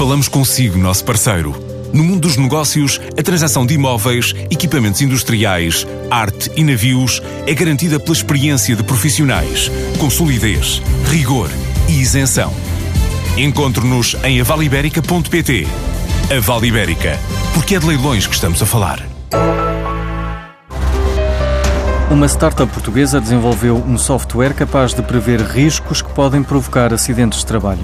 Falamos consigo, nosso parceiro. No mundo dos negócios, a transação de imóveis, equipamentos industriais, arte e navios é garantida pela experiência de profissionais, com solidez, rigor e isenção. Encontre-nos em avaliberica.pt. A Vale Ibérica, porque é de leilões que estamos a falar. Uma startup portuguesa desenvolveu um software capaz de prever riscos que podem provocar acidentes de trabalho.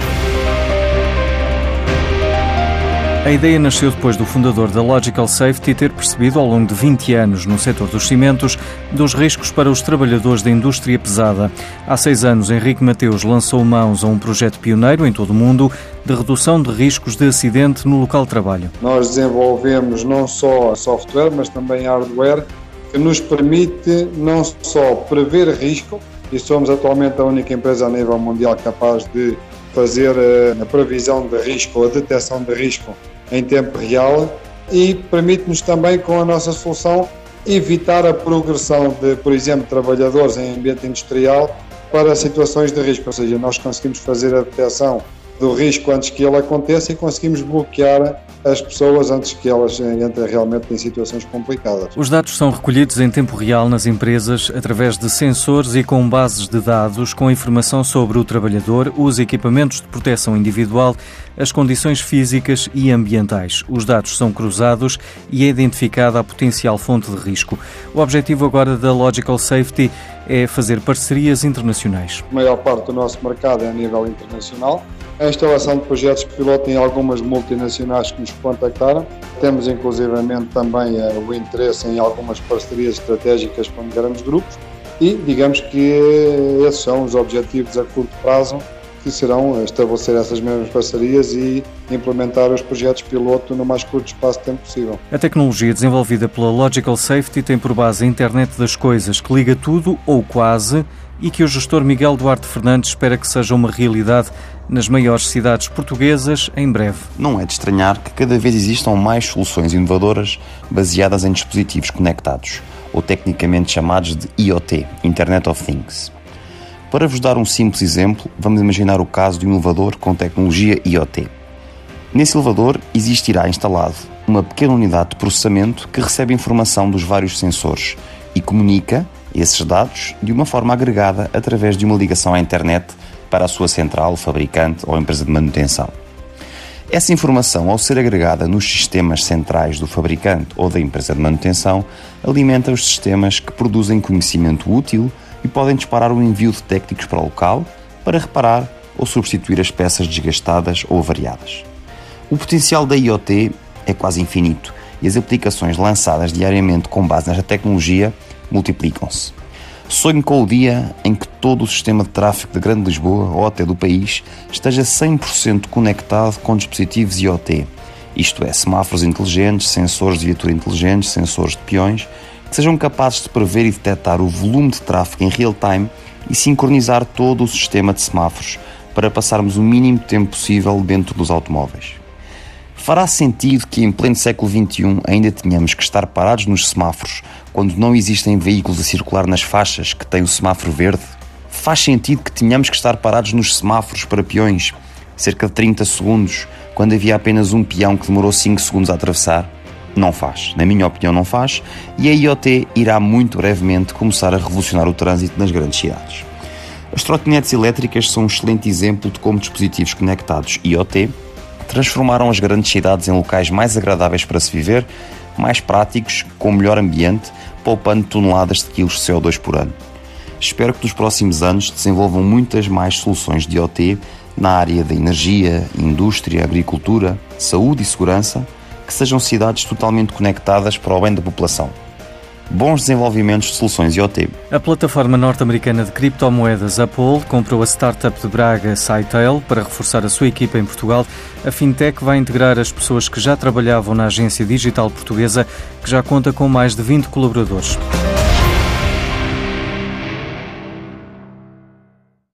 A ideia nasceu depois do fundador da Logical Safety ter percebido ao longo de 20 anos no setor dos cimentos dos riscos para os trabalhadores da indústria pesada. Há seis anos, Henrique Mateus lançou mãos a um projeto pioneiro em todo o mundo de redução de riscos de acidente no local de trabalho. Nós desenvolvemos não só software, mas também hardware que nos permite não só prever risco, e somos atualmente a única empresa a nível mundial capaz de fazer eh, a previsão de risco, a detecção de risco em tempo real e permite-nos também, com a nossa solução, evitar a progressão de, por exemplo, trabalhadores em ambiente industrial para situações de risco, ou seja, nós conseguimos fazer a detecção do risco antes que ele aconteça e conseguimos bloquear as pessoas antes que elas entrem realmente em situações complicadas. Os dados são recolhidos em tempo real nas empresas através de sensores e com bases de dados com informação sobre o trabalhador, os equipamentos de proteção individual, as condições físicas e ambientais. Os dados são cruzados e é identificada a potencial fonte de risco. O objetivo agora da Logical Safety é fazer parcerias internacionais. A maior parte do nosso mercado é a nível internacional a instalação de projetos piloto em algumas multinacionais que nos contactaram. Temos inclusivamente também uh, o interesse em algumas parcerias estratégicas com grandes grupos e digamos que esses são os objetivos a curto prazo que serão estabelecer essas mesmas parcerias e implementar os projetos piloto no mais curto espaço de tempo possível. A tecnologia desenvolvida pela Logical Safety tem por base a internet das coisas que liga tudo ou quase e que o gestor Miguel Duarte Fernandes espera que seja uma realidade nas maiores cidades portuguesas em breve. Não é de estranhar que cada vez existam mais soluções inovadoras baseadas em dispositivos conectados, ou tecnicamente chamados de IoT Internet of Things. Para vos dar um simples exemplo, vamos imaginar o caso de um elevador com tecnologia IoT. Nesse elevador existirá instalado uma pequena unidade de processamento que recebe informação dos vários sensores e comunica esses dados de uma forma agregada através de uma ligação à internet para a sua central, fabricante ou empresa de manutenção. Essa informação, ao ser agregada nos sistemas centrais do fabricante ou da empresa de manutenção, alimenta os sistemas que produzem conhecimento útil e podem disparar o envio de técnicos para o local para reparar ou substituir as peças desgastadas ou avariadas. O potencial da IoT é quase infinito e as aplicações lançadas diariamente com base nesta tecnologia multiplicam-se. Sonho com o dia em que todo o sistema de tráfego da Grande Lisboa, ou até do país, esteja 100% conectado com dispositivos IoT, isto é, semáforos inteligentes, sensores de viatura inteligentes, sensores de peões, sejam capazes de prever e detectar o volume de tráfego em real time e sincronizar todo o sistema de semáforos para passarmos o mínimo tempo possível dentro dos automóveis. Fará sentido que em pleno século XXI ainda tenhamos que estar parados nos semáforos quando não existem veículos a circular nas faixas que têm o semáforo verde? Faz sentido que tenhamos que estar parados nos semáforos para peões cerca de 30 segundos quando havia apenas um peão que demorou 5 segundos a atravessar? Não faz. Na minha opinião, não faz. E a IoT irá muito brevemente começar a revolucionar o trânsito nas grandes cidades. As trotinetes elétricas são um excelente exemplo de como dispositivos conectados IoT transformaram as grandes cidades em locais mais agradáveis para se viver, mais práticos, com melhor ambiente, poupando toneladas de quilos de CO2 por ano. Espero que nos próximos anos desenvolvam muitas mais soluções de IoT na área da energia, indústria, agricultura, saúde e segurança, que sejam cidades totalmente conectadas para o bem da população bons desenvolvimentos de soluções IoT. A plataforma norte-americana de criptomoedas Apple comprou a startup de Braga Scytale para reforçar a sua equipa em Portugal. A fintech vai integrar as pessoas que já trabalhavam na agência digital portuguesa, que já conta com mais de 20 colaboradores.